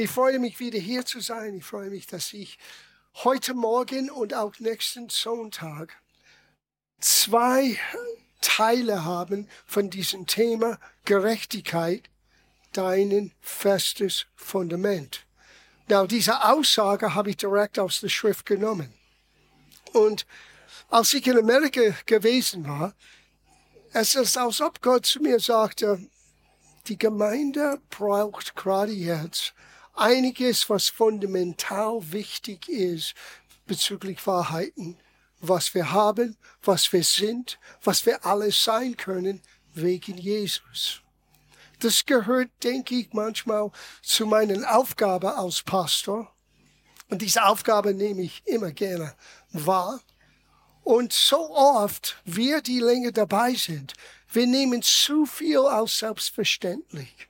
Ich freue mich wieder hier zu sein. Ich freue mich, dass ich heute Morgen und auch nächsten Sonntag zwei Teile haben von diesem Thema Gerechtigkeit, dein festes Fundament. Now, diese Aussage habe ich direkt aus der Schrift genommen. Und als ich in Amerika gewesen war, es ist, als ob Gott zu mir sagte, die Gemeinde braucht gerade jetzt einiges, was fundamental wichtig ist bezüglich Wahrheiten, was wir haben, was wir sind, was wir alles sein können wegen Jesus. Das gehört, denke ich, manchmal zu meiner Aufgabe als Pastor. Und diese Aufgabe nehme ich immer gerne wahr. Und so oft wir, die länger dabei sind, wir nehmen zu viel als selbstverständlich.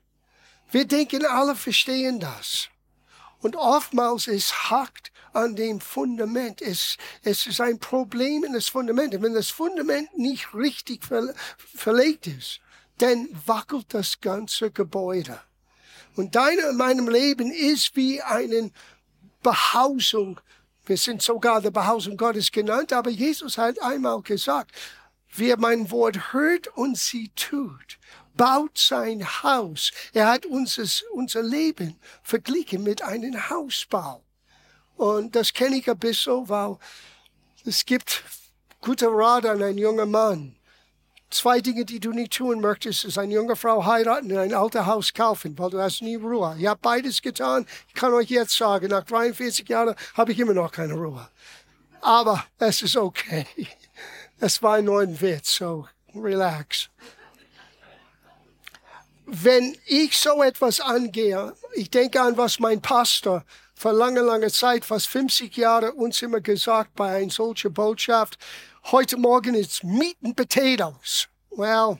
Wir denken, alle verstehen das. Und oftmals es hakt an dem Fundament. Es, es ist ein Problem in das Fundament. Und wenn das Fundament nicht richtig ver, verlegt ist, dann wackelt das ganze Gebäude. Und deine in meinem Leben ist wie eine Behausung wir sind sogar der Behausung Gottes genannt, aber Jesus hat einmal gesagt, wer mein Wort hört und sie tut, baut sein Haus. Er hat unser, unser Leben verglichen mit einem Hausbau. Und das kenne ich ein bisschen, weil es gibt gute Rat an einen jungen Mann. Zwei Dinge, die du nicht tun möchtest, ist eine junge Frau heiraten und ein altes Haus kaufen, weil du hast nie Ruhe. Ich habe beides getan. Ich kann euch jetzt sagen, nach 43 Jahren habe ich immer noch keine Ruhe. Aber es ist okay. Es war ein Witz, so relax. Wenn ich so etwas angehe, ich denke an, was mein Pastor vor langer, langer Zeit, fast 50 Jahre, uns immer gesagt bei einer solchen Botschaft, heute Morgen ist Meat and Potatoes. Well,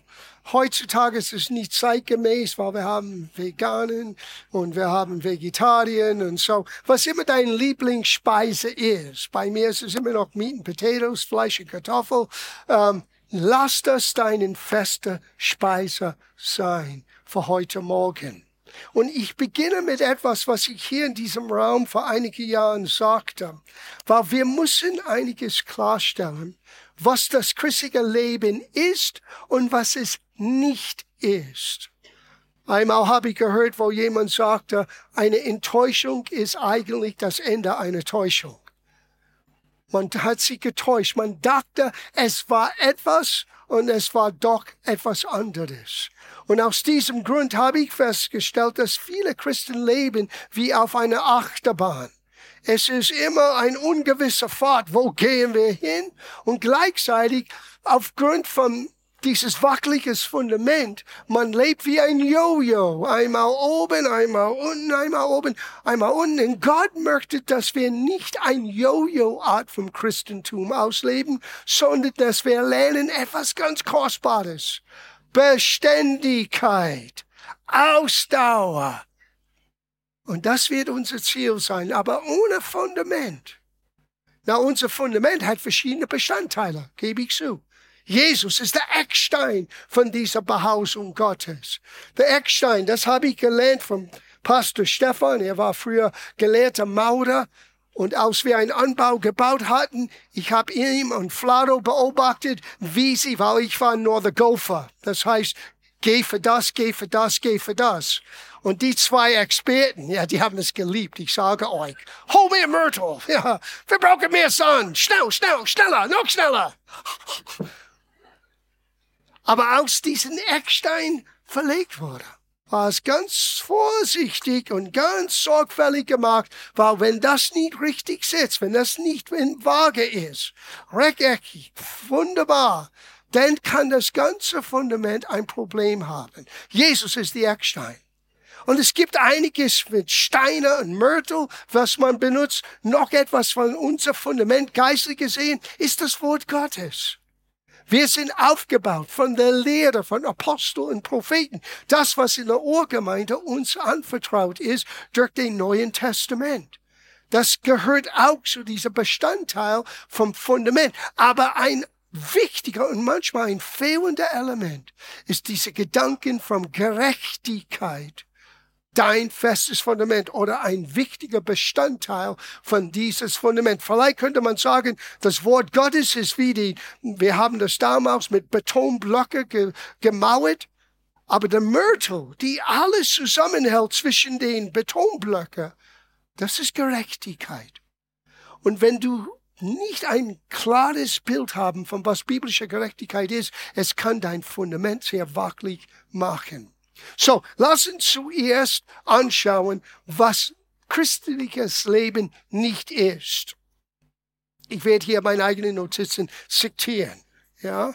heutzutage ist es nicht zeitgemäß, weil wir haben Veganen und wir haben Vegetarien und so. Was immer dein Lieblingsspeise ist. Bei mir ist es immer noch Meat and Potatoes, Fleisch und Kartoffel. Ähm, lass das deinen feste Speise sein für heute Morgen. Und ich beginne mit etwas, was ich hier in diesem Raum vor einigen Jahren sagte, weil wir müssen einiges klarstellen, was das christliche Leben ist und was es nicht ist. Einmal habe ich gehört, wo jemand sagte, eine Enttäuschung ist eigentlich das Ende einer Täuschung. Man hat sich getäuscht. Man dachte, es war etwas und es war doch etwas anderes. Und aus diesem Grund habe ich festgestellt, dass viele Christen leben wie auf einer Achterbahn. Es ist immer ein ungewisser Pfad. Wo gehen wir hin? Und gleichzeitig aufgrund von dieses wackeliges Fundament. Man lebt wie ein Jojo. Einmal oben, einmal unten, einmal oben, einmal unten. Und Gott möchte, dass wir nicht ein Jojo-Art vom Christentum ausleben, sondern dass wir lernen etwas ganz Kostbares. Beständigkeit, Ausdauer. Und das wird unser Ziel sein, aber ohne Fundament. Na, unser Fundament hat verschiedene Bestandteile, gebe ich zu. Jesus ist der Eckstein von dieser Behausung Gottes. Der Eckstein, das habe ich gelernt vom Pastor Stefan. Er war früher gelehrter Maurer. Und als wir einen Anbau gebaut hatten, ich habe ihn und Flaro beobachtet, wie sie, weil ich war nur der Gopher. Das heißt, geh für das, geh für das, geh für das. Und die zwei Experten, ja, die haben es geliebt. Ich sage euch, hol mir Myrtle. Ja, wir brauchen mehr Sonne. Schnell, schnell, schneller, noch schneller. Aber als diesen Eckstein verlegt wurde, war es ganz vorsichtig und ganz sorgfältig gemacht, weil wenn das nicht richtig sitzt, wenn das nicht in Waage ist, rechteckig, wunderbar, dann kann das ganze Fundament ein Problem haben. Jesus ist die Eckstein. Und es gibt einiges mit Steine und Mörtel, was man benutzt. Noch etwas von unser Fundament geistlich gesehen ist das Wort Gottes. Wir sind aufgebaut von der Lehre von Aposteln und Propheten. Das, was in der Urgemeinde uns anvertraut ist durch den Neuen Testament. Das gehört auch zu diesem Bestandteil vom Fundament. Aber ein wichtiger und manchmal ein fehlender Element ist diese Gedanken von Gerechtigkeit dein festes Fundament oder ein wichtiger Bestandteil von dieses Fundament. Vielleicht könnte man sagen, das Wort Gottes ist wie die, wir haben das damals mit Betonblöcke ge, gemauert, aber der Mörtel, die alles zusammenhält zwischen den Betonblöcken, das ist Gerechtigkeit. Und wenn du nicht ein klares Bild haben von was biblische Gerechtigkeit ist, es kann dein Fundament sehr wackelig machen. So, lass uns zuerst anschauen, was christliches Leben nicht ist. Ich werde hier meine eigenen Notizen zitieren. Ja,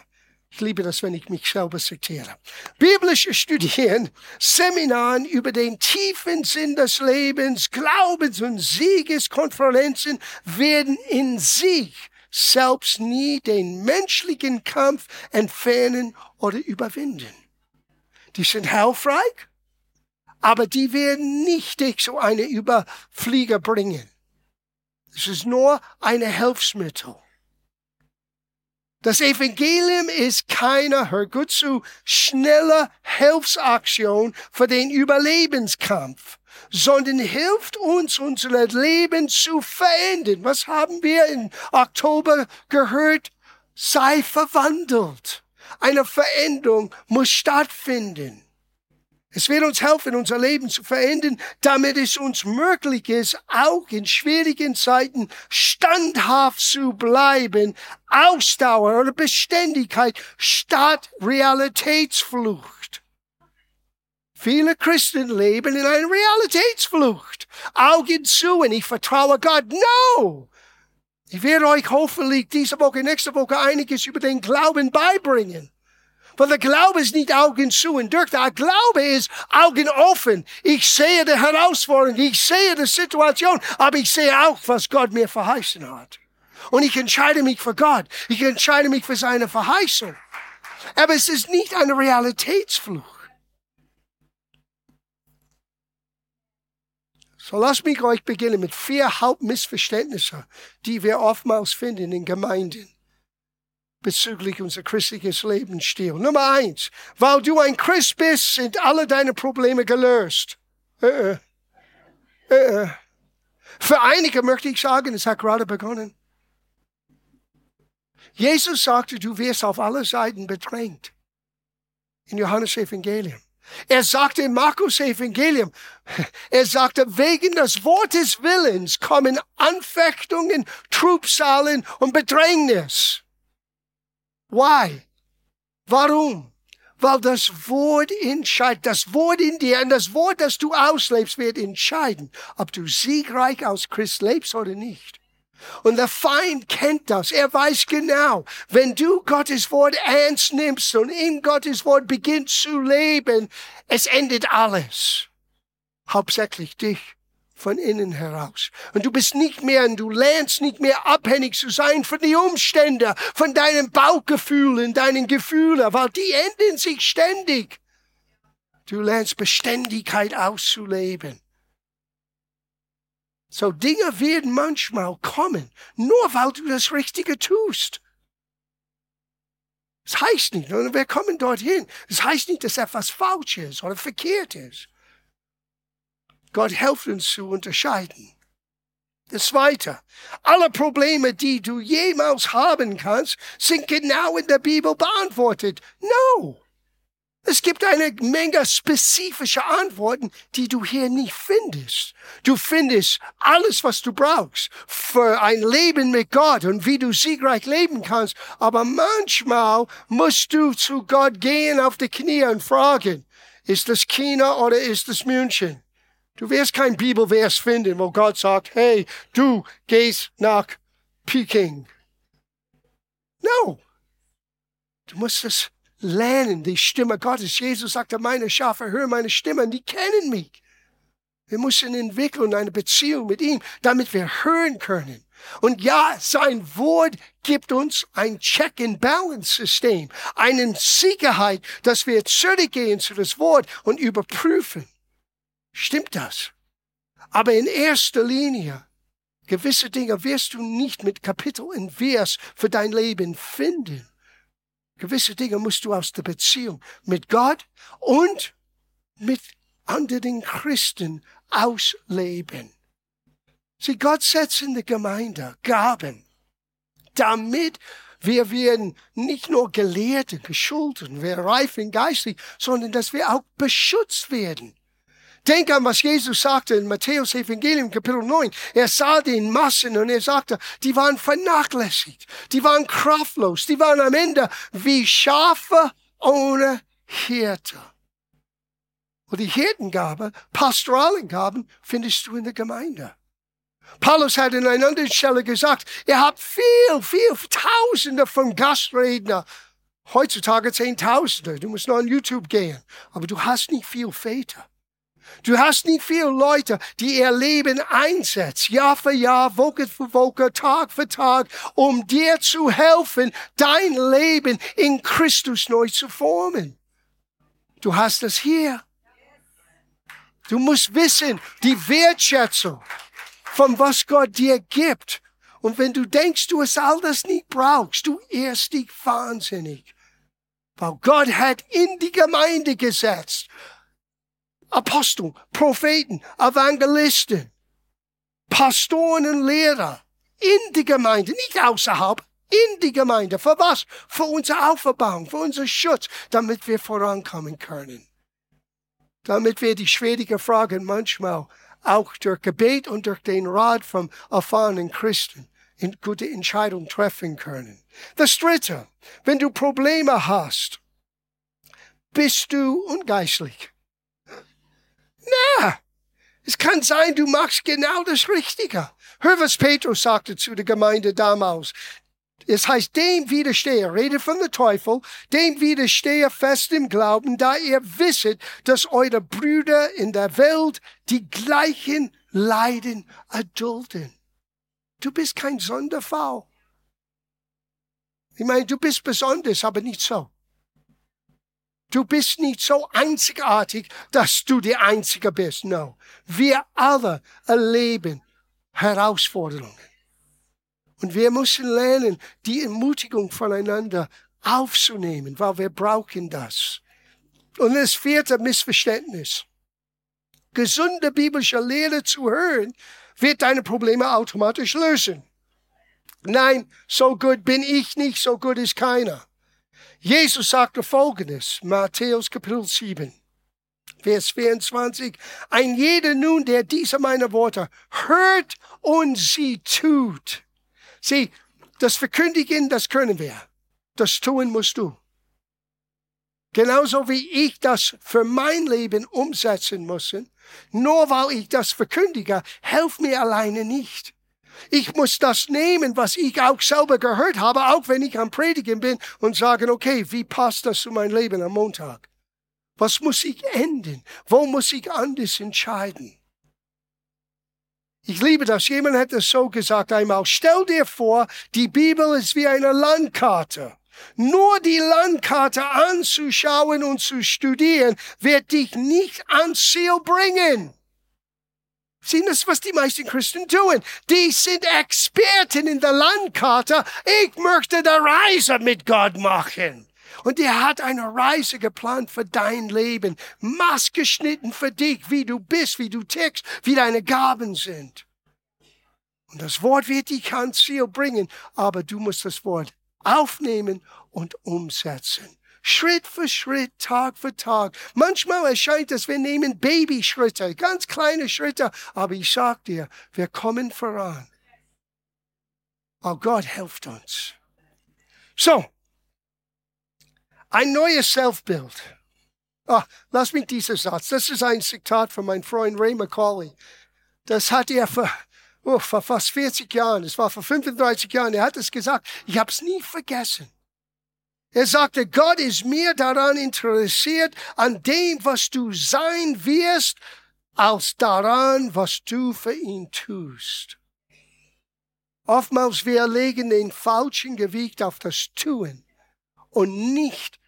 ich liebe das, wenn ich mich selber zitiere. Biblische Studien, Seminaren über den tiefen Sinn des Lebens, Glaubens- und Siegeskonferenzen werden in sich selbst nie den menschlichen Kampf entfernen oder überwinden. Die sind hilfreich, aber die werden nicht dich so eine Überflieger bringen. Es ist nur eine Hilfsmittel. Das Evangelium ist keine, hör gut zu, schnelle Hilfsaktion für den Überlebenskampf, sondern hilft uns, unser Leben zu verändern. Was haben wir im Oktober gehört? Sei verwandelt. Eine Veränderung muss stattfinden. Es wird uns helfen, unser Leben zu verändern, damit es uns möglich ist, auch in schwierigen Zeiten standhaft zu bleiben, Ausdauer oder Beständigkeit statt Realitätsflucht. Viele Christen leben in einer Realitätsflucht. Augen zu und ich vertraue Gott. No! Ich werde euch hoffentlich diese Woche, nächste Woche einiges über den Glauben beibringen. Weil der Glaube ist nicht Augen zu und durch. Der Glaube ist Augen offen. Ich sehe die Herausforderung, ich sehe die Situation, aber ich sehe auch, was Gott mir verheißen hat. Und ich entscheide mich für Gott. Ich entscheide mich für seine Verheißung. Aber es ist nicht eine Realitätsflucht. So lasst mich euch beginnen mit vier Hauptmissverständnissen, die wir oftmals finden in Gemeinden bezüglich unser christliches Lebensstil. Nummer eins, weil du ein Christ bist, sind alle deine Probleme gelöst. Äh, äh, äh. äh. Für einige möchte ich sagen, es hat gerade begonnen. Jesus sagte, du wirst auf alle Seiten bedrängt. In Johannes Evangelium. Er sagte im Markus Evangelium, er sagte, wegen des Wortes Willens kommen Anfechtungen, Trubsalen und Bedrängnis. Why? Warum? Weil das Wort entscheidet, das Wort in dir und das Wort, das du auslebst, wird entscheiden, ob du siegreich als Christ lebst oder nicht. Und der Feind kennt das. Er weiß genau, wenn du Gottes Wort ernst nimmst und in Gottes Wort beginnst zu leben, es endet alles. Hauptsächlich dich von innen heraus. Und du bist nicht mehr, und du lernst nicht mehr abhängig zu sein von den Umständen, von deinen Bauchgefühlen, deinen Gefühlen, weil die enden sich ständig. Du lernst Beständigkeit auszuleben. So Dinge werden manchmal kommen, nur weil du das Richtige tust. Das heißt nicht, wir kommen dorthin. Das heißt nicht, dass etwas falsch ist oder verkehrt ist. Gott hilft uns zu unterscheiden. Das Zweite, alle Probleme, die du jemals haben kannst, sind genau in der Bibel beantwortet. No! Es gibt eine Menge spezifische Antworten, die du hier nicht findest. Du findest alles, was du brauchst für ein Leben mit Gott und wie du siegreich leben kannst. Aber manchmal musst du zu Gott gehen auf die Knie und fragen, ist das China oder ist das München? Du wirst kein Bibelvers finden, wo Gott sagt, hey, du gehst nach Peking. No. Du musst es lernen, die Stimme Gottes. Jesus sagte, meine Schafe hören meine Stimme, die kennen mich. Wir müssen entwickeln eine Beziehung mit ihm, damit wir hören können. Und ja, sein Wort gibt uns ein Check-and-Balance-System, eine Sicherheit, dass wir zurückgehen zu das Wort und überprüfen. Stimmt das? Aber in erster Linie, gewisse Dinge wirst du nicht mit Kapitel und Vers für dein Leben finden. Gewisse Dinge musst du aus der Beziehung mit Gott und mit unter den Christen ausleben. Sie, Gott setzt in der Gemeinde Gaben, damit wir werden nicht nur gelehrt und geschult und wir reifen geistlich, sondern dass wir auch beschützt werden. Denk an, was Jesus sagte in Matthäus Evangelium Kapitel 9. Er sah den Massen und er sagte, die waren vernachlässigt, die waren kraftlos, die waren am Ende wie Schafe ohne Hirte. Und die Hirtengabe, pastoralen Gaben, findest du in der Gemeinde. Paulus hat in einer anderen Stelle gesagt, ihr habt viel, viel, Tausende von Gastredner. Heutzutage Zehntausende. Du musst noch on YouTube gehen. Aber du hast nicht viel Väter. Du hast nicht viele Leute, die ihr Leben einsetzen, Jahr für Jahr, Woche für Woche, Tag für Tag, um dir zu helfen, dein Leben in Christus neu zu formen. Du hast es hier. Du musst wissen, die Wertschätzung von was Gott dir gibt. Und wenn du denkst, du es all das nicht brauchst, du irrst dich wahnsinnig. Weil Gott hat in die Gemeinde gesetzt Apostel, Propheten, Evangelisten, Pastoren und Lehrer in die Gemeinde, nicht außerhalb, in die Gemeinde. Für was? Für unsere Auferbauung, für unseren Schutz, damit wir vorankommen können. Damit wir die schwierigen Fragen manchmal auch durch Gebet und durch den Rat vom erfahrenen Christen in gute Entscheidungen treffen können. Das Dritte, wenn du Probleme hast, bist du ungeistlich. Na, es kann sein, du machst genau das Richtige. Hör, was Petrus sagte zu der Gemeinde damals. Es heißt, dem widerstehe, rede von der Teufel, dem widerstehe fest im Glauben, da ihr wisset, dass eure Brüder in der Welt die gleichen Leiden erdulden. Du bist kein Sonderfall. Ich meine, du bist besonders, aber nicht so. Du bist nicht so einzigartig, dass du der Einzige bist. No. Wir alle erleben Herausforderungen. Und wir müssen lernen, die Ermutigung voneinander aufzunehmen, weil wir brauchen das. Und das vierte Missverständnis. Gesunde biblische Lehre zu hören, wird deine Probleme automatisch lösen. Nein, so gut bin ich nicht, so gut ist keiner. Jesus sagte folgendes, Matthäus Kapitel 7, Vers 24, ein jeder nun, der diese meine Worte hört und sie tut. Sieh, das Verkündigen, das können wir. Das tun musst du. Genauso wie ich das für mein Leben umsetzen muss. Nur weil ich das verkündige, helft mir alleine nicht. Ich muss das nehmen, was ich auch selber gehört habe, auch wenn ich am Predigen bin und sagen, okay, wie passt das zu meinem Leben am Montag? Was muss ich ändern? Wo muss ich anders entscheiden? Ich liebe das. Jemand hat es so gesagt einmal. Stell dir vor, die Bibel ist wie eine Landkarte. Nur die Landkarte anzuschauen und zu studieren, wird dich nicht ans Ziel bringen. Sehen das, was die meisten Christen tun? Die sind Experten in der Landkarte. Ich möchte eine Reise mit Gott machen. Und er hat eine Reise geplant für dein Leben, maßgeschnitten für dich, wie du bist, wie du tickst, wie deine Gaben sind. Und das Wort wird dich ans Ziel bringen, aber du musst das Wort aufnehmen und umsetzen. Schritt für Schritt, Tag für Tag. Manchmal erscheint es, wir nehmen Babyschritte, ganz kleine Schritte, aber ich sag dir, wir kommen voran. Oh Gott hilft uns. So, ein neues Selbstbild. Ah, lass mich diesen Satz. Das ist ein Zitat von meinem Freund Ray McCauley. Das hat er vor, oh, vor fast 40 Jahren, es war vor 35 Jahren, er hat es gesagt. Ich habe es nie vergessen. Er sagte, Gott ist mehr daran interessiert, an dem, was du sein wirst, als daran, was du für ihn tust. Oftmals wir legen den falschen Gewicht auf das Tun und nicht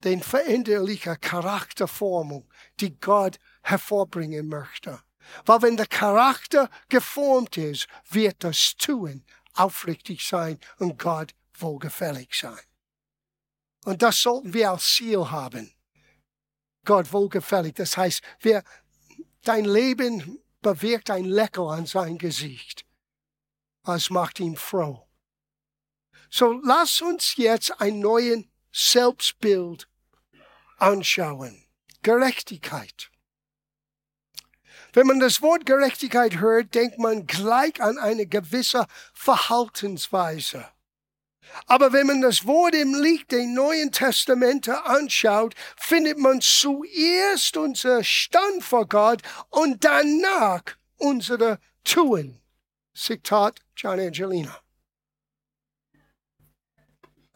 den veränderlichen Charakterformung, die Gott hervorbringen möchte. Weil wenn der Charakter geformt ist, wird das Tun aufrichtig sein und Gott wohlgefällig sein. Und das sollten wir als Ziel haben. Gott wohlgefällig. Das heißt, wer dein Leben bewirkt ein Lächeln an sein Gesicht. Was macht ihn froh? So lass uns jetzt ein neues Selbstbild anschauen. Gerechtigkeit. Wenn man das Wort Gerechtigkeit hört, denkt man gleich an eine gewisse Verhaltensweise. Aber wenn man das Wort im Licht der Neuen Testamente anschaut, findet man zuerst unser Stand vor Gott und danach unsere Tun. Zitat John Angelina.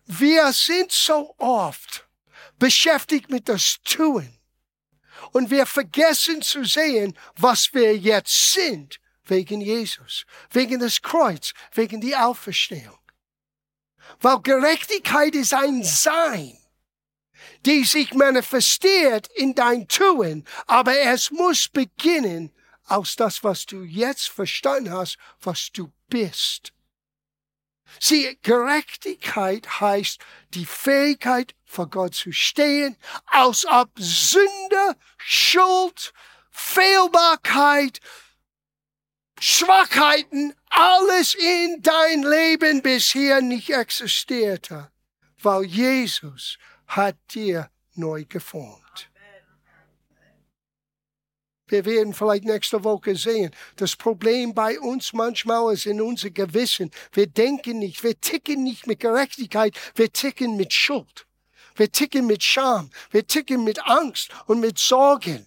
Wir sind so oft beschäftigt mit das Tun. Und wir vergessen zu sehen, was wir jetzt sind, wegen Jesus, wegen des Kreuz, wegen die Auferstehung. Weil Gerechtigkeit ist ein Sein, die sich manifestiert in dein Tun, aber es muss beginnen aus das, was du jetzt verstanden hast, was du bist. Sieh, Gerechtigkeit heißt die Fähigkeit, vor Gott zu stehen, aus ob Sünde, Schuld, Fehlbarkeit, Schwachheiten, alles in dein Leben bisher nicht existierte, weil Jesus hat dir neu geformt. Wir werden vielleicht nächste Woche sehen. Das Problem bei uns manchmal ist in unser Gewissen. Wir denken nicht, wir ticken nicht mit Gerechtigkeit, wir ticken mit Schuld. Wir ticken mit Scham, wir ticken mit Angst und mit Sorgen.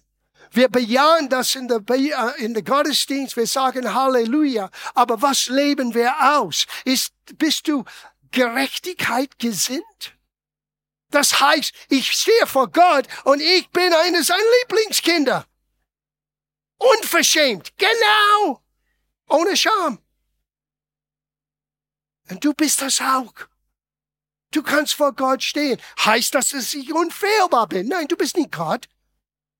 Wir bejahen das in der, äh, in der Gottesdienst, wir sagen Halleluja. Aber was leben wir aus? Ist, bist du Gerechtigkeit gesinnt? Das heißt, ich stehe vor Gott und ich bin eines seiner Lieblingskinder. Unverschämt, genau, ohne Scham. Und du bist das auch. Du kannst vor Gott stehen. Heißt das, dass ich unfehlbar bin? Nein, du bist nicht Gott.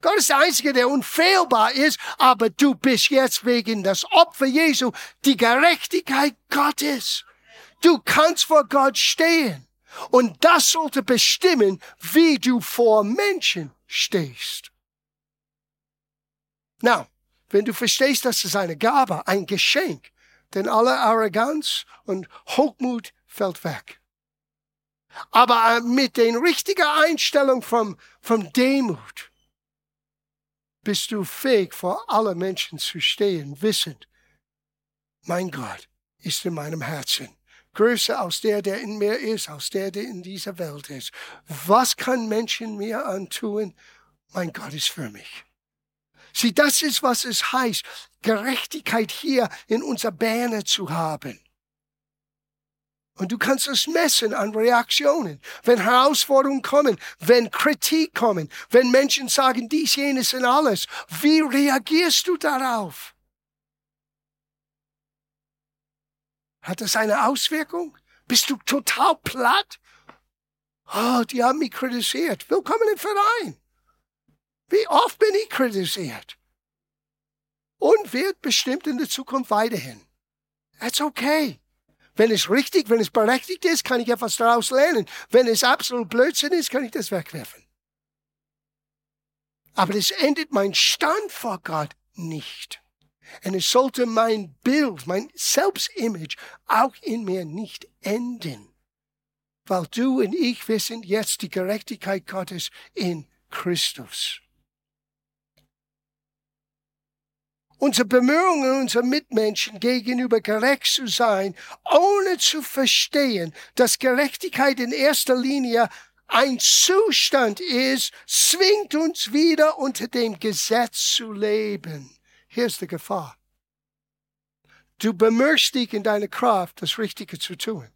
Gott ist der Einzige, der unfehlbar ist, aber du bist jetzt wegen des Opfer Jesu die Gerechtigkeit Gottes. Du kannst vor Gott stehen. Und das sollte bestimmen, wie du vor Menschen stehst. Na, wenn du verstehst, dass es eine Gabe, ein Geschenk, denn alle Arroganz und Hochmut fällt weg. Aber mit der richtigen Einstellung von, von Demut, bist du fähig, vor alle Menschen zu stehen, wissend, mein Gott ist in meinem Herzen. Größer aus der, der in mir ist, aus der, der in dieser Welt ist. Was kann Menschen mir antun? Mein Gott ist für mich. Sieh, das ist, was es heißt, Gerechtigkeit hier in unserer Bäne zu haben. Und du kannst es messen an Reaktionen. Wenn Herausforderungen kommen, wenn Kritik kommen, wenn Menschen sagen dies, jenes und alles, wie reagierst du darauf? Hat das eine Auswirkung? Bist du total platt? Oh, die haben mich kritisiert. Willkommen im Verein. Wie oft bin ich kritisiert? Und wird bestimmt in der Zukunft weiterhin. That's okay. Wenn es richtig, wenn es berechtigt ist, kann ich etwas daraus lernen. Wenn es absolut Blödsinn ist, kann ich das wegwerfen. Aber es endet mein Stand vor Gott nicht. Und es sollte mein Bild, mein Selbstimage auch in mir nicht enden. Weil du und ich, wir sind jetzt die Gerechtigkeit Gottes in Christus. Unsere Bemühungen unserer Mitmenschen gegenüber gerecht zu sein, ohne zu verstehen, dass Gerechtigkeit in erster Linie ein Zustand ist, zwingt uns wieder unter dem Gesetz zu leben. Hier ist die Gefahr. Du bemühst dich in deiner Kraft, das Richtige zu tun.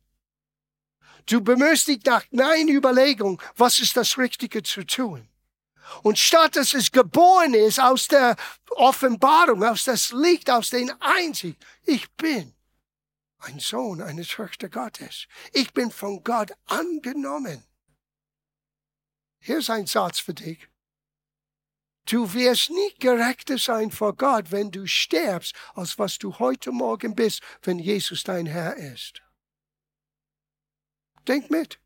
Du bemühst dich nach nein Überlegung, was ist das Richtige zu tun. Und statt dass es geboren ist aus der Offenbarung, aus das Licht, aus den Einzig, ich bin ein Sohn, eine Tochter Gottes. Ich bin von Gott angenommen. Hier ist ein Satz für dich. Du wirst nicht gerechter sein vor Gott, wenn du stirbst, als was du heute Morgen bist, wenn Jesus dein Herr ist. Denk mit.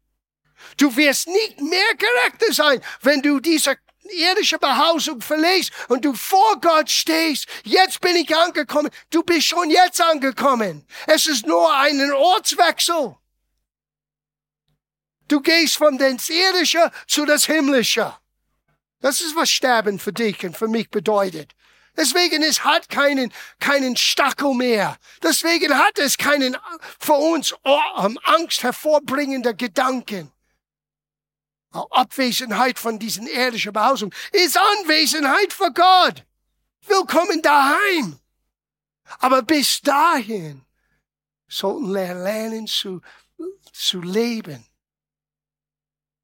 Du wirst nicht mehr gerechter sein, wenn du diese irdische Behausung verlässt und du vor Gott stehst, jetzt bin ich angekommen. Du bist schon jetzt angekommen. Es ist nur ein Ortswechsel. Du gehst von dem Irdische zu das Himmlische. Das ist, was Sterben für dich und für mich bedeutet. Deswegen es hat keinen, keinen Stachel mehr. Deswegen hat es keinen für uns Angst hervorbringender Gedanken. Abwesenheit von diesen irdischen Behausungen ist Anwesenheit für Gott. Willkommen daheim. Aber bis dahin sollten wir lernen zu, zu leben.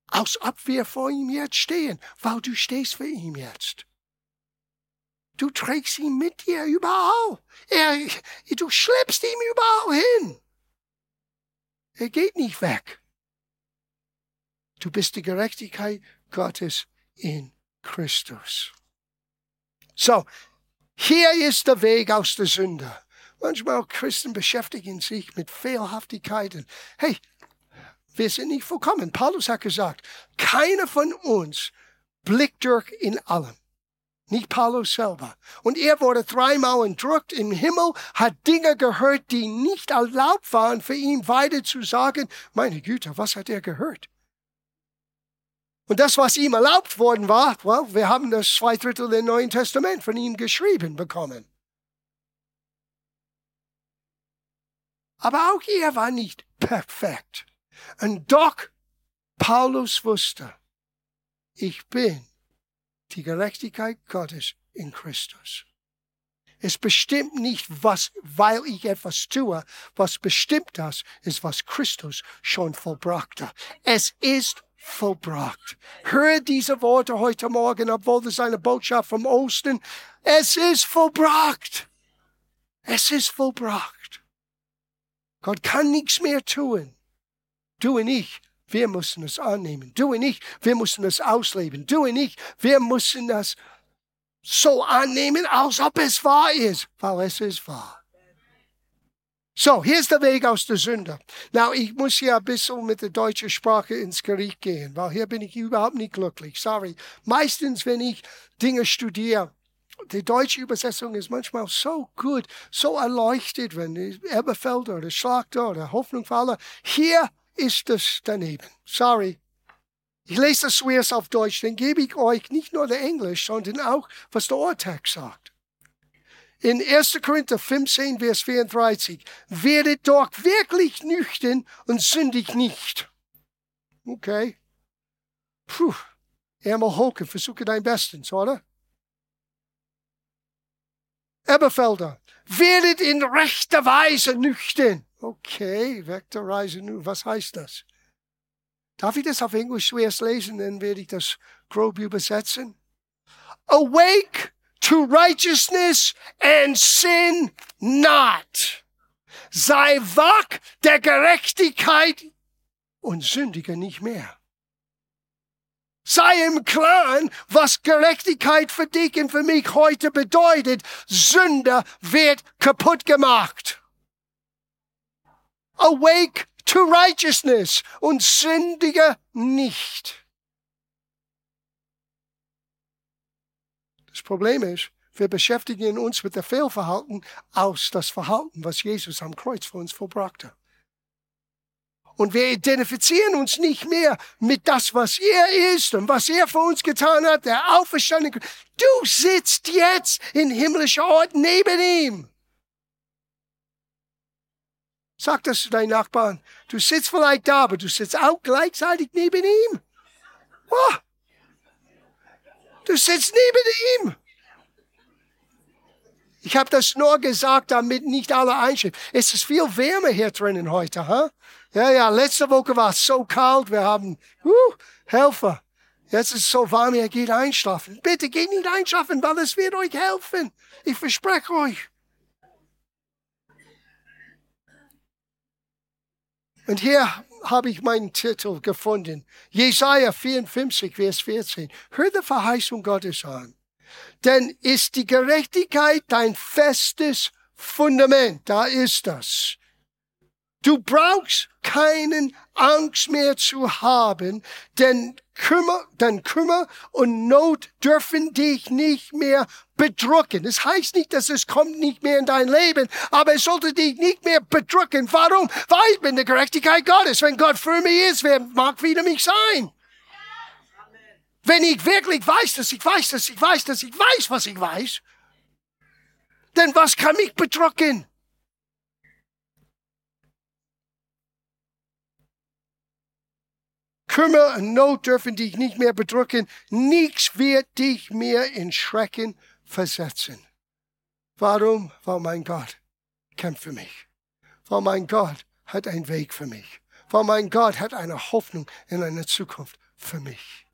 Aus Abwehr vor ihm jetzt stehen, weil du stehst für ihn jetzt. Du trägst ihn mit dir überall. Er, du schleppst ihn überall hin. Er geht nicht weg. Du bist die Gerechtigkeit Gottes in Christus. So, hier ist der Weg aus der Sünde. Manchmal Christen beschäftigen sich mit Fehlhaftigkeiten. Hey, wir sind nicht vollkommen. Paulus hat gesagt, keiner von uns blickt durch in allem. Nicht Paulus selber. Und er wurde dreimal entrückt im Himmel, hat Dinge gehört, die nicht erlaubt waren für ihn weiter zu sagen. Meine Güte, was hat er gehört? Und das, was ihm erlaubt worden war, well, wir haben das zwei Drittel des Neuen Testament von ihm geschrieben bekommen. Aber auch er war nicht perfekt. Und doch, Paulus wusste, ich bin die Gerechtigkeit Gottes in Christus. Es bestimmt nicht, was, weil ich etwas tue, was bestimmt das, ist, was Christus schon vollbrachte. Es ist vollbracht. Hör diese Worte heute Morgen, obwohl das eine Botschaft vom Osten. Es ist vollbracht. Es ist vollbracht. Gott kann nichts mehr tun. Du und ich, wir müssen es annehmen. Du und ich, wir müssen es ausleben. Du und ich, wir müssen das so annehmen, als ob es wahr ist, weil es ist wahr. So, hier ist der Weg aus der Sünde. Now, ich muss hier ein bisschen mit der deutschen Sprache ins Gericht gehen, weil hier bin ich überhaupt nicht glücklich. Sorry. Meistens, wenn ich Dinge studiere, die deutsche Übersetzung ist manchmal so gut, so erleuchtet, wenn Eberfelder oder Schlachter oder Hoffnung für alle. Hier ist es daneben. Sorry. Ich lese das zuerst auf Deutsch, dann gebe ich euch nicht nur der Englisch, sondern auch, was der Urtext sagt. In 1. Korinther 15, Vers 34, werdet doch wirklich nüchtern und sündig nicht. Okay. Puh. Ärmel Holke, versuche dein Bestes, oder? Eberfelder, werdet in rechter Weise nüchtern. Okay, weg der Reise nu. Was heißt das? Darf ich das auf Englisch zuerst lesen, dann werde ich das grob übersetzen? Awake to righteousness and sin not. Sei wach der Gerechtigkeit und sündige nicht mehr. Sei im Klaren, was Gerechtigkeit für dich und für mich heute bedeutet. Sünde wird kaputt gemacht. Awake to righteousness und sündige nicht. Problem ist, wir beschäftigen uns mit dem Fehlverhalten aus das Verhalten, was Jesus am Kreuz für uns vollbrachte. Und wir identifizieren uns nicht mehr mit das, was er ist und was er für uns getan hat, der Auferstandene. Du sitzt jetzt in himmlischer Ort neben ihm. Sag das zu deinen Nachbarn. Du sitzt vielleicht da, aber du sitzt auch gleichzeitig neben ihm. Oh. Du sitzt neben ihm. Ich habe das nur gesagt, damit nicht alle einschlafen. Es ist viel wärmer hier drinnen heute. Huh? Ja, ja, letzte Woche war es so kalt. Wir haben uh, Helfer. Jetzt ist es so warm, ihr geht einschlafen. Bitte geht nicht einschlafen, weil es wird euch helfen. Ich verspreche euch. Und hier habe ich meinen Titel gefunden. Jesaja 54, Vers 14. Hör die Verheißung Gottes an. Denn ist die Gerechtigkeit dein festes Fundament. Da ist das. Du brauchst keinen Angst mehr zu haben, denn Kümmer, denn Kümmer und Not dürfen dich nicht mehr bedrücken. Das heißt nicht, dass es kommt nicht mehr in dein Leben, aber es sollte dich nicht mehr bedrücken. Warum? Weil ich bin der Gerechtigkeit Gottes. Wenn Gott für mich ist, wer mag wieder mich sein? Wenn ich wirklich weiß, dass ich weiß, dass ich weiß, dass ich weiß, was ich weiß, denn was kann mich bedrücken? Kümmer und Not dürfen dich nicht mehr bedrücken. Nichts wird dich mehr in Schrecken versetzen. Warum? Weil mein Gott kämpft für mich. Weil mein Gott hat einen Weg für mich. Weil mein Gott hat eine Hoffnung in eine Zukunft für mich.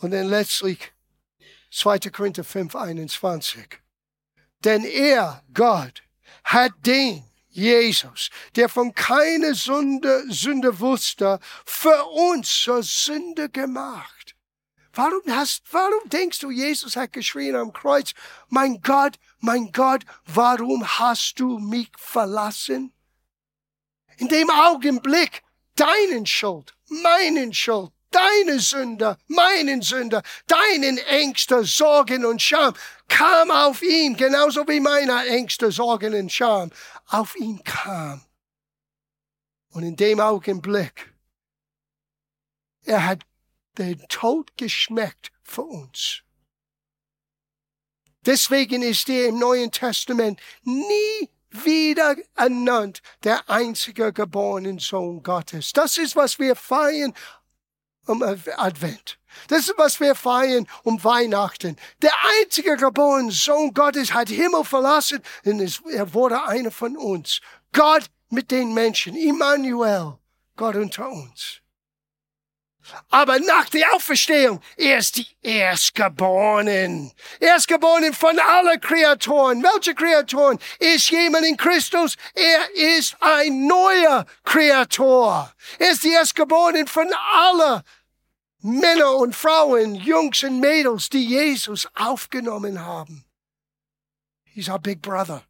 Und dann letztlich 2. Korinther 5, 21. Denn er, Gott, hat den, Jesus, der von keiner Sünde, Sünde wusste, für uns zur Sünde gemacht. Warum hast, warum denkst du, Jesus hat geschrien am Kreuz, mein Gott, mein Gott, warum hast du mich verlassen? In dem Augenblick deinen Schuld, meinen Schuld, deine Sünder, meinen Sünder, deinen Ängste, Sorgen und Scham kam auf ihn, genauso wie meine Ängste, Sorgen und Scham auf ihn kam. Und in dem Augenblick, er hat den Tod geschmeckt für uns. Deswegen ist er im Neuen Testament nie wieder ernannt der einzige geborene Sohn Gottes. Das ist, was wir feiern um Advent. Das ist, was wir feiern um Weihnachten. Der einzige geborene Sohn Gottes hat Himmel verlassen und er wurde einer von uns. Gott mit den Menschen. Immanuel. Gott unter uns. Aber nach der Auferstehung, er ist die Erstgeborenen. Erstgeborenen von allen Kreatoren. Welche Kreatoren? Ist jemand in Christus? Er ist ein neuer Kreator. Er ist die Erstgeborenen von allen Männer und Frauen, Jungs und Mädels, die Jesus aufgenommen haben. He's our big brother.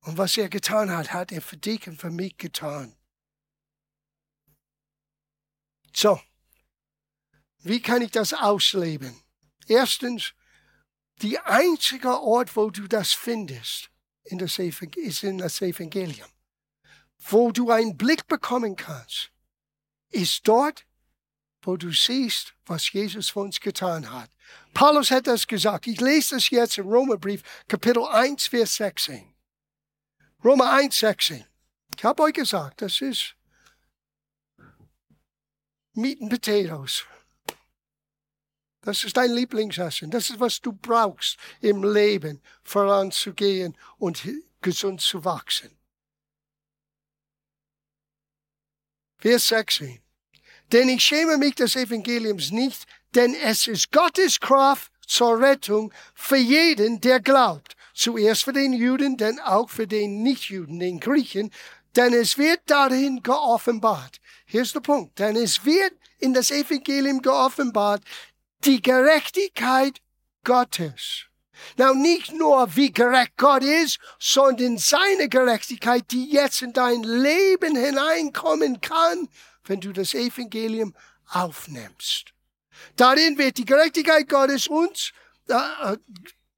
Und was er getan hat, hat er für dich und für mich getan. So, wie kann ich das ausleben? Erstens, die einzige Ort, wo du das findest, in das ist in das Evangelium. Wo du einen Blick bekommen kannst, ist dort, wo du siehst, was Jesus für uns getan hat. Paulus hat das gesagt. Ich lese das jetzt im Romerbrief, Kapitel 1, Vers 16. Roma 1, 16. Ich habe euch gesagt, das ist Meat and Potatoes. Das ist dein Lieblingsessen. Das ist, was du brauchst im Leben, voranzugehen und gesund zu wachsen. Vers 16. Denn ich schäme mich des Evangeliums nicht, denn es ist Gottes Kraft zur Rettung für jeden, der glaubt. Zuerst für den Juden, dann auch für den Nichtjuden, den Griechen, denn es wird darin geoffenbart. Hier ist der Punkt. Denn es wird in das Evangelium geoffenbart die Gerechtigkeit Gottes. Now, nicht nur wie gerecht Gott ist, sondern seine Gerechtigkeit, die jetzt in dein Leben hineinkommen kann, wenn du das Evangelium aufnimmst. Darin wird die Gerechtigkeit Gottes uns, äh,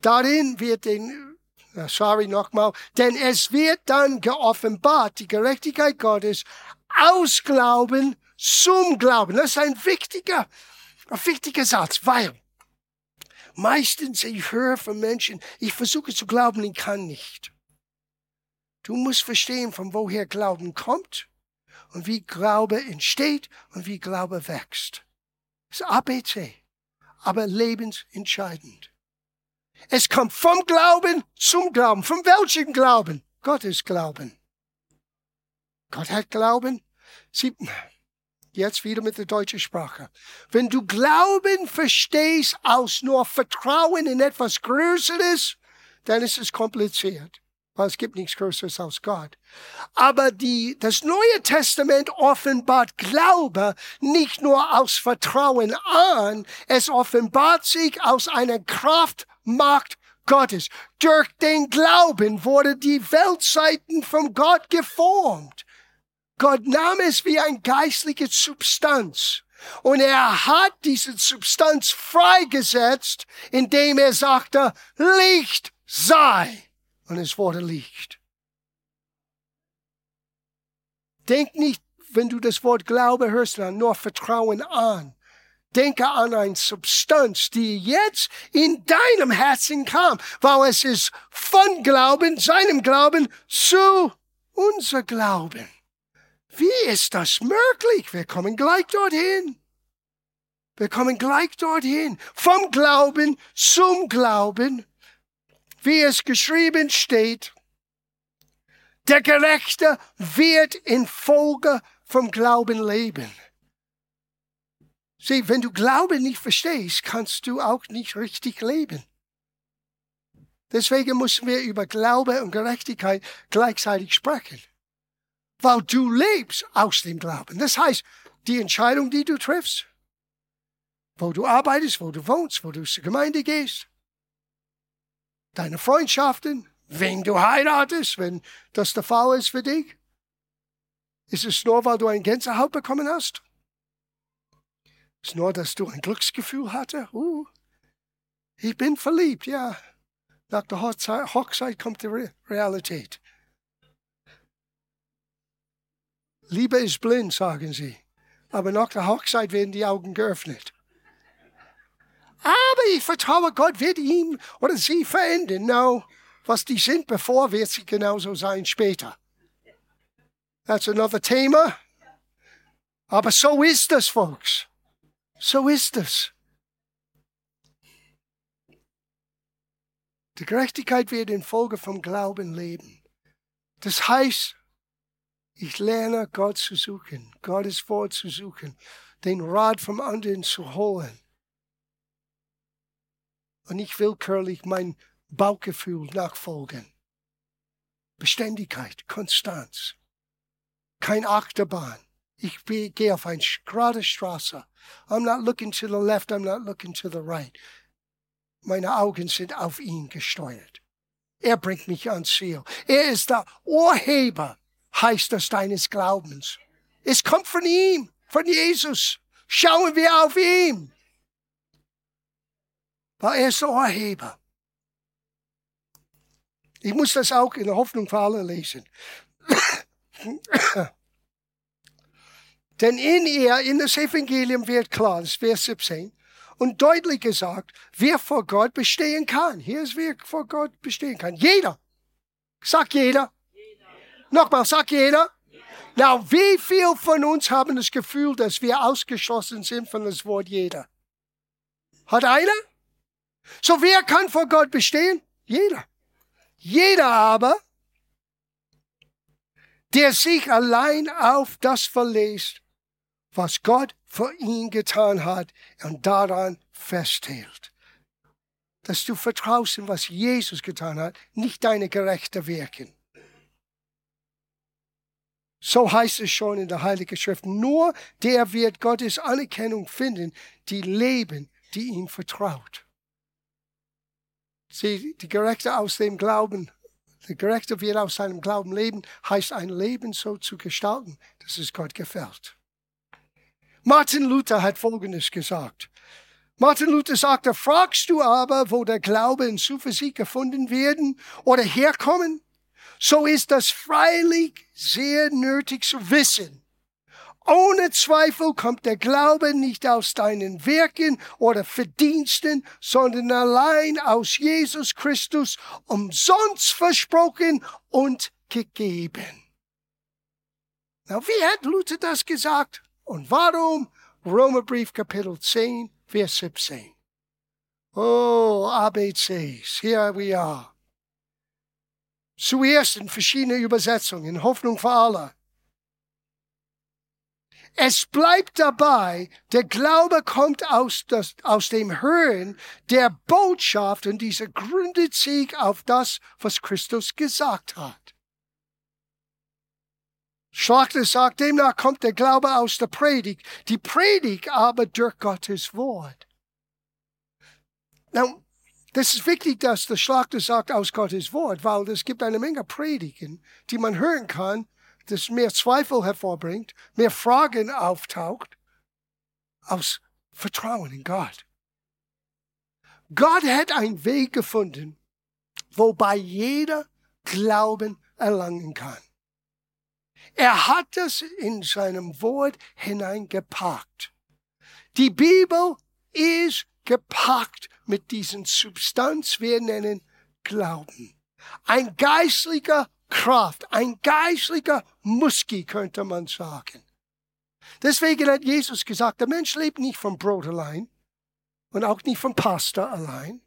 darin wird den, äh, sorry nochmal, denn es wird dann geoffenbart, die Gerechtigkeit Gottes aus Glauben zum Glauben. Das ist ein wichtiger, ein wichtiger Satz, weil meistens ich höre von Menschen, ich versuche zu glauben, ich kann nicht. Du musst verstehen, von woher Glauben kommt und wie Glaube entsteht und wie Glaube wächst. Das ist ABC, aber lebensentscheidend. Es kommt vom Glauben zum Glauben. Von welchem Glauben? Gottes Glauben. Gott hat Glauben. Sie, Jetzt wieder mit der deutschen Sprache. Wenn du Glauben verstehst aus nur Vertrauen in etwas Größeres, dann ist es kompliziert. Weil es gibt nichts Größeres als Gott. Aber die, das Neue Testament offenbart Glaube nicht nur aus Vertrauen an, es offenbart sich aus einer Kraft, Macht, Gottes. Durch den Glauben wurde die Weltzeiten von Gott geformt. Gott nahm es wie ein geistliche Substanz. Und er hat diese Substanz freigesetzt, indem er sagte, Licht sei. Und es wurde Licht. Denk nicht, wenn du das Wort Glaube hörst, nur Vertrauen an. Denke an eine Substanz, die jetzt in deinem Herzen kam, weil es ist von Glauben, seinem Glauben zu unser Glauben. Wie ist das möglich? Wir kommen gleich dorthin. Wir kommen gleich dorthin. Vom Glauben zum Glauben, wie es geschrieben steht. Der Gerechte wird in Folge vom Glauben leben. Sieh, wenn du Glauben nicht verstehst, kannst du auch nicht richtig leben. Deswegen müssen wir über Glaube und Gerechtigkeit gleichzeitig sprechen. Weil du lebst aus dem Glauben. Das heißt, die Entscheidung, die du triffst, wo du arbeitest, wo du wohnst, wo du zur Gemeinde gehst, deine Freundschaften, wen du heiratest, wenn das der Fall ist für dich, ist es nur, weil du ein Gänsehaut bekommen hast? Ist nur, dass du ein Glücksgefühl hatte? Uh, ich bin verliebt, ja. Nach der Hochzeit, Hochzeit kommt die Re Realität. Liebe ist blind, sagen sie. Aber nach der Hochzeit werden die Augen geöffnet. Aber ich vertraue, Gott wird ihm oder sie verändern. No, was die sind bevor, wird sie genauso sein später. That's another Thema. Aber so ist es, Folks. So ist es. Die Gerechtigkeit wird in Folge vom Glauben leben. Das heißt, ich lerne Gott zu suchen, Gottes Wort zu suchen, den Rat vom anderen zu holen. Und nicht willkürlich mein Bauchgefühl nachfolgen. Beständigkeit, Konstanz. Kein Achterbahn. Ich gehe auf eine gerade Straße. I'm not looking to the left, I'm not looking to the right. Meine Augen sind auf ihn gesteuert. Er bringt mich ans Ziel. Er ist der Urheber, heißt das deines Glaubens. Es kommt von ihm, von Jesus. Schauen wir auf ihn. Weil er ist der Urheber. Ich muss das auch in der Hoffnung für alle lesen. Denn in ihr, in das Evangelium wird klar, das Vers 17, und deutlich gesagt, wer vor Gott bestehen kann. Hier ist, wer vor Gott bestehen kann. Jeder. Sag jeder. jeder. Nochmal, sag jeder. Na, wie viel von uns haben das Gefühl, dass wir ausgeschlossen sind von das Wort jeder? Hat einer? So, wer kann vor Gott bestehen? Jeder. Jeder aber, der sich allein auf das verlässt, was Gott für ihn getan hat und daran festhält. Dass du vertraust in was Jesus getan hat, nicht deine gerechte Wirken. So heißt es schon in der Heiligen Schrift. Nur der wird Gottes Anerkennung finden, die leben, die ihm vertraut. Sieh, die Gerechte aus dem Glauben, der Gerechte wird aus seinem Glauben leben, heißt ein Leben so zu gestalten, dass es Gott gefällt. Martin Luther hat Folgendes gesagt. Martin Luther sagte, fragst du aber, wo der Glaube und Zuversicht gefunden werden oder herkommen? So ist das freilich sehr nötig zu wissen. Ohne Zweifel kommt der Glaube nicht aus deinen Werken oder Verdiensten, sondern allein aus Jesus Christus, umsonst versprochen und gegeben. Na, wie hat Luther das gesagt? Und warum? Römerbrief Kapitel 10, Vers 17. Oh, ABCs, here we are. Zuerst in verschiedenen Übersetzungen, Hoffnung für alle. Es bleibt dabei, der Glaube kommt aus, das, aus dem Hören der Botschaft und dieser gründet sich auf das, was Christus gesagt hat. Schlachter sagt, demnach kommt der Glaube aus der Predigt, die Predigt aber durch Gottes Wort. Now, Das ist wichtig, dass der Schlachter sagt aus Gottes Wort, weil es gibt eine Menge Predigen, die man hören kann, das mehr Zweifel hervorbringt, mehr Fragen auftaucht, aus Vertrauen in Gott. Gott hat einen Weg gefunden, wobei jeder Glauben erlangen kann. Er hat es in seinem Wort hineingepackt. Die Bibel ist gepackt mit diesen Substanz, wir nennen Glauben. Ein geistlicher Kraft, ein geistlicher Muskel, könnte man sagen. Deswegen hat Jesus gesagt, der Mensch lebt nicht vom Brot allein und auch nicht vom Pasta allein.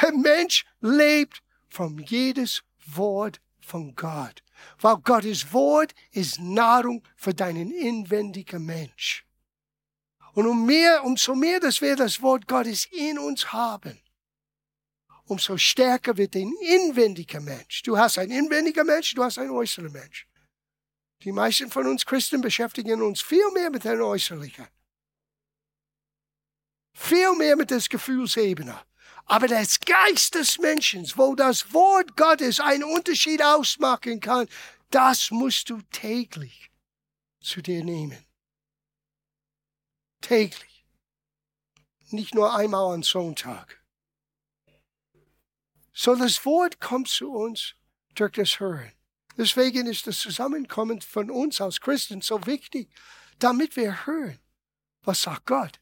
Der Mensch lebt von jedes Wort von Gott. Weil Gottes Wort ist Nahrung für deinen inwendigen Mensch. Und um mehr, umso mehr, dass wir das Wort Gottes in uns haben, umso stärker wird ein inwendiger Mensch. Du hast einen inwendigen Mensch, du hast einen äußeren Mensch. Die meisten von uns Christen beschäftigen uns viel mehr mit den äußerlichen. Viel mehr mit der Gefühlsebene. Aber das Geist des Menschen, wo das Wort Gottes einen Unterschied ausmachen kann, das musst du täglich zu dir nehmen. Täglich. Nicht nur einmal am Sonntag. So das Wort kommt zu uns durch das Hören. Deswegen ist das Zusammenkommen von uns als Christen so wichtig, damit wir hören, was sagt Gott.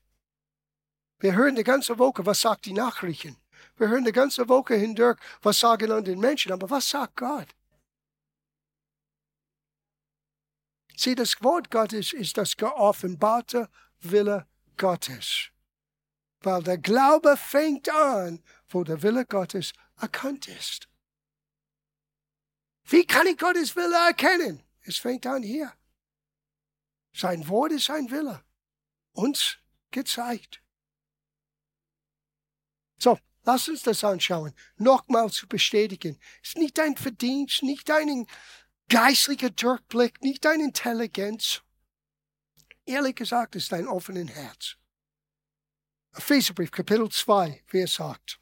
Wir hören die ganze Woche, was sagt die Nachrichten. Wir hören die ganze Woche hindurch, was sagen an den Menschen, aber was sagt Gott? Sieh, das Wort Gottes ist das geoffenbarte Wille Gottes. Weil der Glaube fängt an, wo der Wille Gottes erkannt ist. Wie kann ich Gottes Wille erkennen? Es fängt an hier. Sein Wort ist sein Wille. Uns gezeigt. So, lass uns das anschauen. Nochmal zu bestätigen. Es ist nicht dein Verdienst, nicht dein geistlicher Durchblick, nicht deine Intelligenz. Ehrlich gesagt, es ist dein offenes Herz. Epheserbrief, Kapitel 2, Vers 8.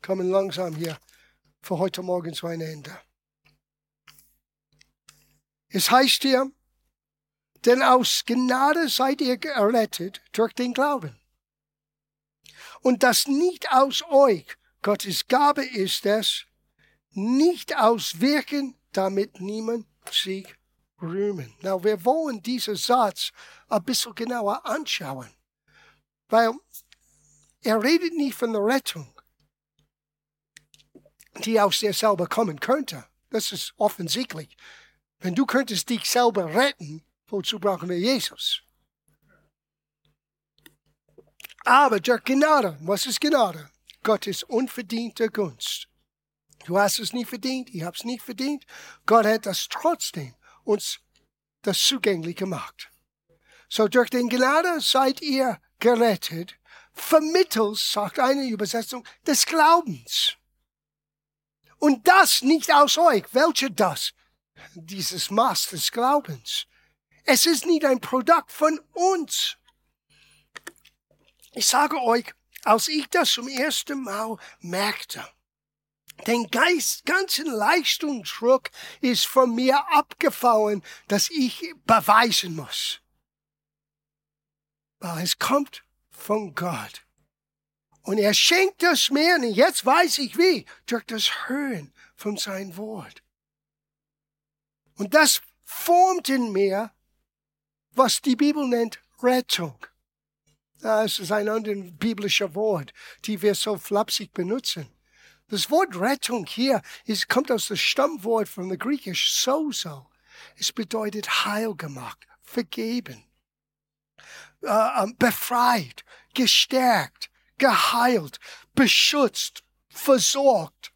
Kommen langsam hier für heute Morgen zu einem Ende. Es heißt hier, denn aus Gnade seid ihr errettet durch den Glauben. Und das nicht aus euch, Gottes Gabe ist es, nicht aus Wirken, damit niemand sich rühmen. Na, wir wollen diesen Satz ein bisschen genauer anschauen, weil er redet nicht von der Rettung, die aus dir selber kommen könnte. Das ist offensichtlich. Wenn du könntest dich selber retten, wozu brauchen wir Jesus? Aber durch Gnade, was ist Gnade? Gottes unverdiente Gunst. Du hast es nicht verdient, ich habe es nicht verdient. Gott hat das trotzdem uns das zugänglich gemacht. So durch den Gnade seid ihr gerettet, vermittels, sagt eine Übersetzung, des Glaubens. Und das nicht aus euch. Welche das? Dieses Maß des Glaubens. Es ist nicht ein Produkt von uns. Ich sage euch, als ich das zum ersten Mal merkte, den Geist, ganzen Leistungsdruck ist von mir abgefallen, dass ich beweisen muss. Weil es kommt von Gott. Und er schenkt es mir, und jetzt weiß ich wie, durch das Hören von sein Wort. Und das formt in mir, was die Bibel nennt Rettung. Das ist ein anderes biblisches Wort, die wir so flapsig benutzen. Das Wort Rettung hier ist, kommt aus dem Stammwort von der Griechisch sozo. Es bedeutet heil gemacht, vergeben, äh, befreit, gestärkt, geheilt, beschützt, versorgt.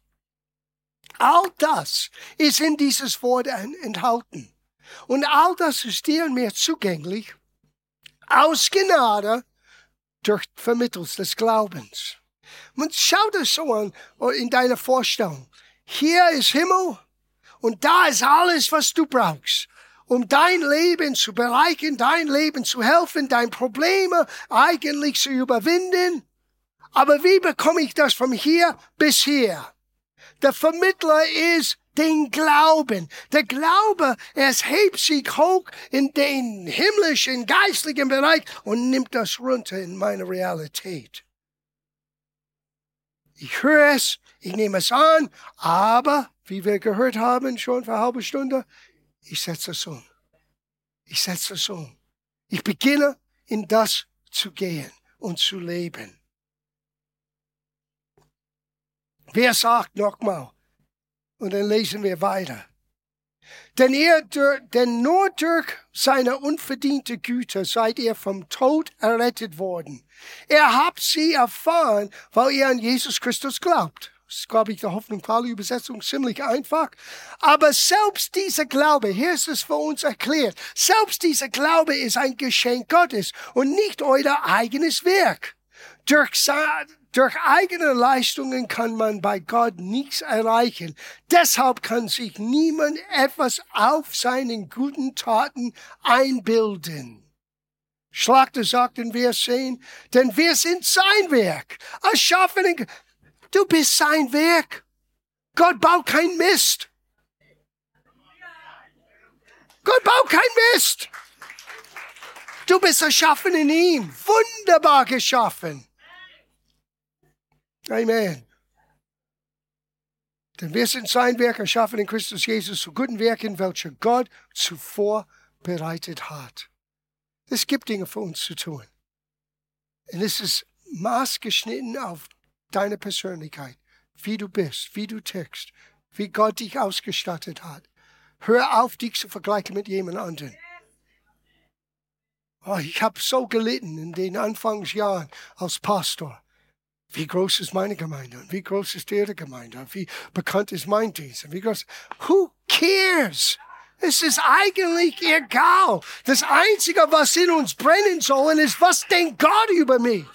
All das ist in dieses Wort enthalten. Und all das ist dir und mir zugänglich aus Gnade durch Vermittels des Glaubens. Und schau das so an oh, in deiner Vorstellung. Hier ist Himmel und da ist alles, was du brauchst um dein Leben zu bereichern, dein Leben zu helfen, deine Probleme eigentlich zu überwinden. Aber wie bekomme ich das von hier bis hier? Der Vermittler ist den Glauben. Der Glaube, es hebt sich hoch in den himmlischen, geistlichen Bereich und nimmt das runter in meine Realität. Ich höre es, ich nehme es an, aber, wie wir gehört haben schon vor einer halben Stunde, ich setze es um. Ich setze es um. Ich beginne in das zu gehen und zu leben. Wer sagt nochmal? Und dann lesen wir weiter. Denn, ihr, denn nur durch seine unverdiente Güte seid ihr vom Tod errettet worden. Ihr habt sie erfahren, weil ihr an Jesus Christus glaubt. Ist, glaube ich, der Hoffnung Pauli Übersetzung ziemlich einfach. Aber selbst dieser Glaube, hier ist es für uns erklärt, selbst dieser Glaube ist ein Geschenk Gottes und nicht euer eigenes Werk. Durch, durch eigene Leistungen kann man bei Gott nichts erreichen. Deshalb kann sich niemand etwas auf seinen guten Taten einbilden. Schlachter sagt in Vers 10, denn wir sind sein Werk, erschaffen. Du bist sein Werk. Gott baut kein Mist. Gott baut kein Mist. Du bist erschaffen in ihm, wunderbar geschaffen. Amen. Denn wir sind sein Werk erschaffen in Christus Jesus zu guten Werken, welche Gott zuvor bereitet hat. Es gibt Dinge für uns zu tun. Und es ist maßgeschnitten auf deine Persönlichkeit, wie du bist, wie du tickst, wie Gott dich ausgestattet hat. Hör auf, dich zu vergleichen mit jemand anderem. Oh, ich habe so gelitten in den Anfangsjahren als Pastor. Wie groß ist meine Gemeinde? Wie groß ist ihre Gemeinde? Wie bekannt ist mein Dienst? Wie groß? Who cares? Es ist eigentlich egal. Das Einzige, was in uns brennen soll, ist, was denkt Gott über mich?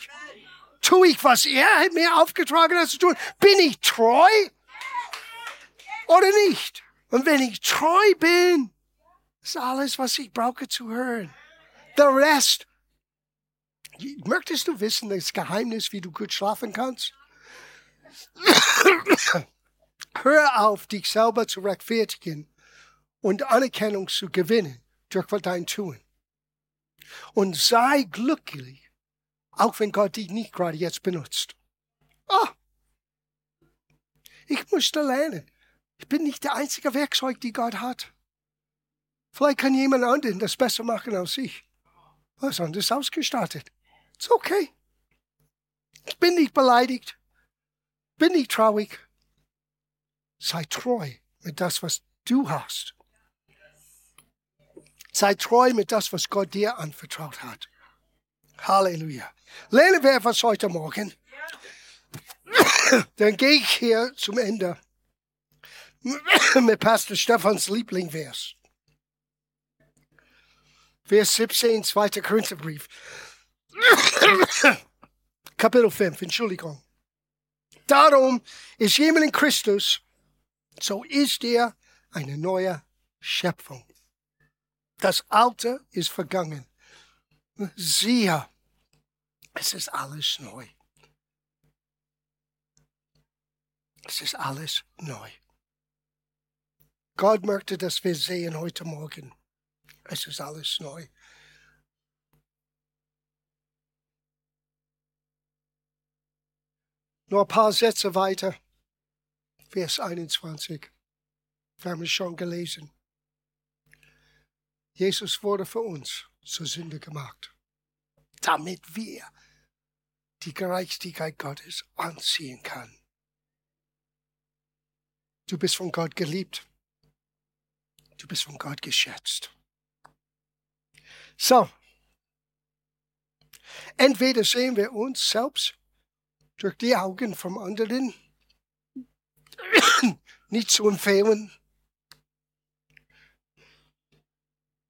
Tue ich, was er mir aufgetragen hat zu tun? Bin ich treu? Oder nicht? Und wenn ich treu bin, ist alles, was ich brauche zu hören. Der Rest Möchtest du wissen, das Geheimnis, wie du gut schlafen kannst? Hör auf, dich selber zu rechtfertigen und Anerkennung zu gewinnen durch dein Tun. Und sei glücklich, auch wenn Gott dich nicht gerade jetzt benutzt. Ah, ich musste lernen. Ich bin nicht der einzige Werkzeug, die Gott hat. Vielleicht kann jemand anderen das besser machen als ich. Was anders ausgestattet. Ist okay. Ich bin nicht beleidigt. Bin nicht traurig. Sei treu mit das, was du hast. Sei treu mit das, was Gott dir anvertraut hat. Halleluja. Lernen wir etwas heute Morgen. Dann gehe ich hier zum Ende mit Pastor Stephans Lieblingvers. Vers 17, 2. Korintherbrief. Kapitel 5, Entschuldigung. Darum ist jemand in Christus, so ist er eine neue Schöpfung. Das Alte ist vergangen. Siehe, es ist alles neu. Es ist alles neu. Gott möchte, dass wir sehen heute Morgen. Es ist alles neu. Nur ein paar Sätze weiter. Vers 21. Wir haben es schon gelesen. Jesus wurde für uns zur Sünde gemacht, damit wir die Gerechtigkeit Gottes anziehen können. Du bist von Gott geliebt. Du bist von Gott geschätzt. So. Entweder sehen wir uns selbst durch die Augen vom anderen nicht zu empfehlen.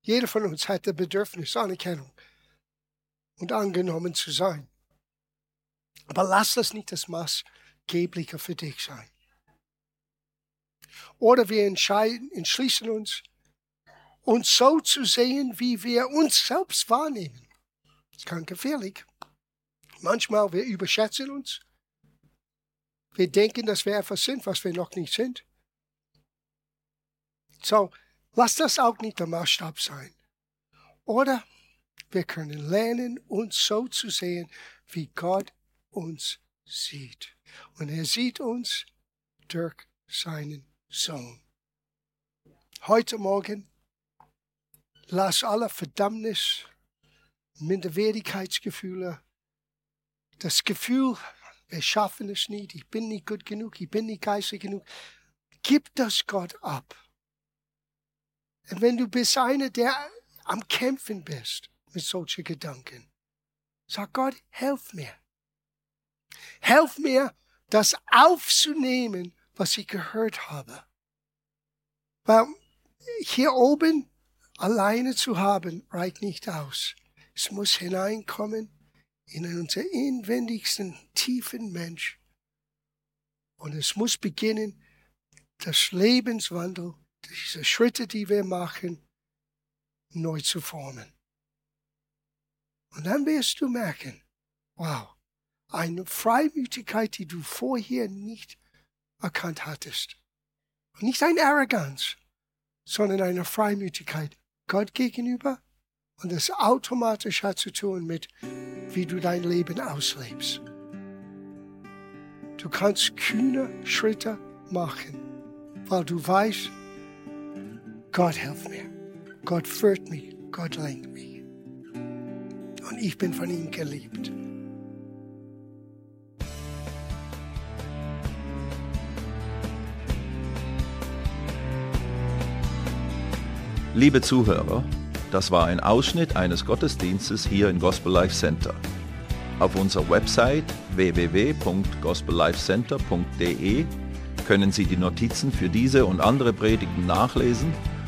Jeder von uns hat das Bedürfnis, Anerkennung und angenommen zu sein. Aber lass das nicht das Maßgebliche für dich sein. Oder wir entscheiden, entschließen uns, uns so zu sehen, wie wir uns selbst wahrnehmen. Das kann gefährlich. Manchmal wir überschätzen uns. Wir denken, dass wir etwas sind, was wir noch nicht sind. So, lass das auch nicht der Maßstab sein. Oder wir können lernen, uns so zu sehen, wie Gott uns sieht. Und er sieht uns durch seinen Sohn. Heute Morgen lass alle Verdammnis, Minderwertigkeitsgefühle, das Gefühl, wir schaffen es nicht, ich bin nicht gut genug, ich bin nicht geistig genug, gib das Gott ab. Und wenn du bist einer, der am Kämpfen bist mit solchen Gedanken, sag Gott, helf mir. Helf mir, das aufzunehmen, was ich gehört habe. Weil hier oben alleine zu haben, reicht nicht aus. Es muss hineinkommen in unser inwendigsten, tiefen Mensch. Und es muss beginnen, das Lebenswandel, diese Schritte, die wir machen, neu zu formen. Und dann wirst du merken, wow, eine Freimütigkeit, die du vorher nicht erkannt hattest. Und nicht eine Arroganz, sondern eine Freimütigkeit Gott gegenüber. Und das automatisch hat zu tun mit, wie du dein Leben auslebst. Du kannst kühne Schritte machen, weil du weißt, Gott hilft mir, Gott führt mich, Gott lenkt mich. Und ich bin von ihm geliebt. Liebe Zuhörer, das war ein Ausschnitt eines Gottesdienstes hier im Gospel Life Center. Auf unserer Website www.gospellifecenter.de können Sie die Notizen für diese und andere Predigten nachlesen